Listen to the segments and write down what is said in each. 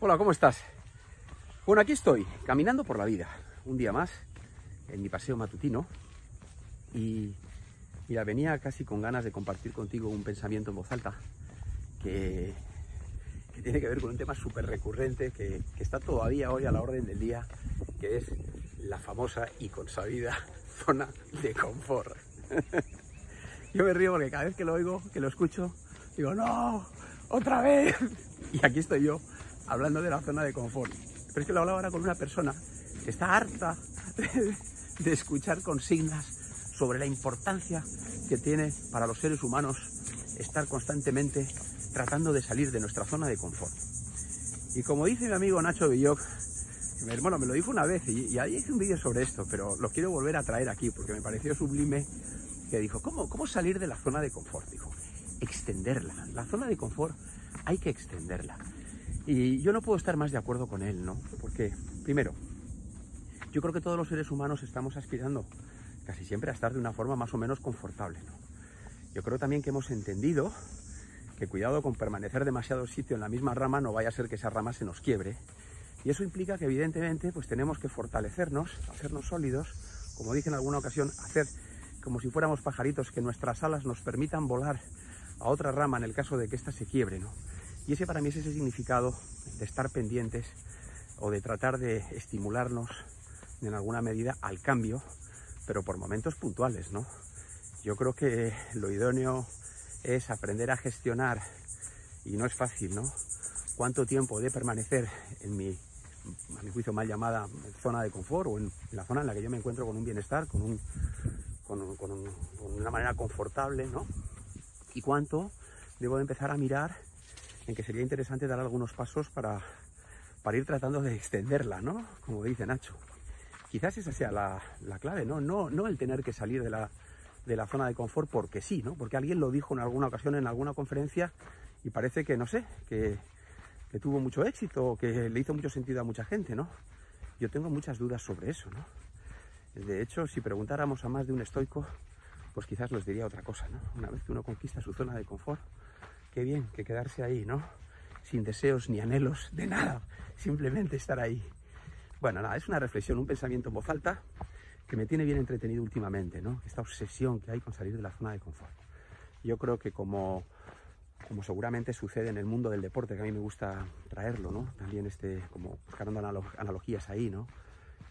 Hola, ¿cómo estás? Bueno, aquí estoy, caminando por la vida, un día más, en mi paseo matutino. Y mira, venía casi con ganas de compartir contigo un pensamiento en voz alta que, que tiene que ver con un tema súper recurrente que, que está todavía hoy a la orden del día, que es la famosa y consabida zona de confort. Yo me río porque cada vez que lo oigo, que lo escucho, digo, no, otra vez. Y aquí estoy yo hablando de la zona de confort. Pero es que lo hablaba ahora con una persona que está harta de escuchar consignas sobre la importancia que tiene para los seres humanos estar constantemente tratando de salir de nuestra zona de confort. Y como dice mi amigo Nacho Villoc, bueno, me lo dijo una vez y, y ahí hice un vídeo sobre esto, pero lo quiero volver a traer aquí porque me pareció sublime que dijo, ¿cómo, ¿cómo salir de la zona de confort? Dijo, extenderla. La zona de confort hay que extenderla. Y yo no puedo estar más de acuerdo con él, ¿no? Porque, primero, yo creo que todos los seres humanos estamos aspirando casi siempre a estar de una forma más o menos confortable, ¿no? Yo creo también que hemos entendido que cuidado con permanecer demasiado sitio en la misma rama, no vaya a ser que esa rama se nos quiebre. Y eso implica que evidentemente pues tenemos que fortalecernos, hacernos sólidos, como dije en alguna ocasión, hacer como si fuéramos pajaritos, que nuestras alas nos permitan volar a otra rama en el caso de que ésta se quiebre, ¿no? Y ese para mí es ese significado de estar pendientes o de tratar de estimularnos en alguna medida al cambio, pero por momentos puntuales, ¿no? Yo creo que lo idóneo es aprender a gestionar, y no es fácil, ¿no? Cuánto tiempo de permanecer en mi, a mi juicio mal llamada zona de confort o en la zona en la que yo me encuentro con un bienestar, con, un, con, con una manera confortable, ¿no? Y cuánto debo de empezar a mirar en que sería interesante dar algunos pasos para, para ir tratando de extenderla, ¿no? Como dice Nacho. Quizás esa sea la, la clave, ¿no? ¿no? No el tener que salir de la, de la zona de confort porque sí, ¿no? Porque alguien lo dijo en alguna ocasión, en alguna conferencia, y parece que, no sé, que, que tuvo mucho éxito, que le hizo mucho sentido a mucha gente, ¿no? Yo tengo muchas dudas sobre eso, ¿no? De hecho, si preguntáramos a más de un estoico, pues quizás nos diría otra cosa, ¿no? Una vez que uno conquista su zona de confort, qué bien que quedarse ahí, ¿no? Sin deseos ni anhelos de nada, simplemente estar ahí. Bueno, nada, es una reflexión, un pensamiento en voz alta que me tiene bien entretenido últimamente, ¿no? Esta obsesión que hay con salir de la zona de confort. Yo creo que como, como seguramente sucede en el mundo del deporte, que a mí me gusta traerlo, ¿no? También este, como buscando analogías ahí, ¿no?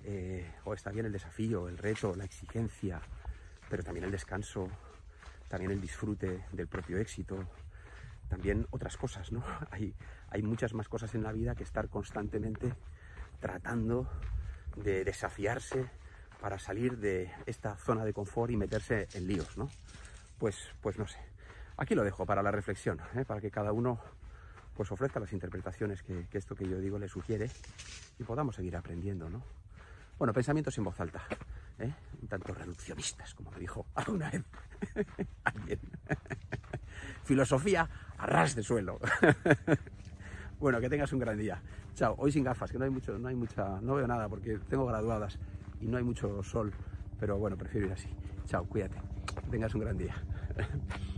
Eh, o está bien el desafío, el reto, la exigencia, pero también el descanso, también el disfrute del propio éxito, también otras cosas, ¿no? Hay, hay muchas más cosas en la vida que estar constantemente tratando de desafiarse para salir de esta zona de confort y meterse en líos, ¿no? Pues, pues no sé. Aquí lo dejo para la reflexión, ¿eh? para que cada uno pues ofrezca las interpretaciones que, esto que yo digo le sugiere y podamos seguir aprendiendo, ¿no? Bueno, pensamientos en voz alta, ¿eh? un tanto reduccionistas, como me dijo alguna vez alguien. Filosofía a ras de suelo. bueno, que tengas un gran día. Chao. Hoy sin gafas, que no hay mucho, no hay mucha, no veo nada porque tengo graduadas y no hay mucho sol, pero bueno, prefiero ir así. Chao, cuídate. Que tengas un gran día.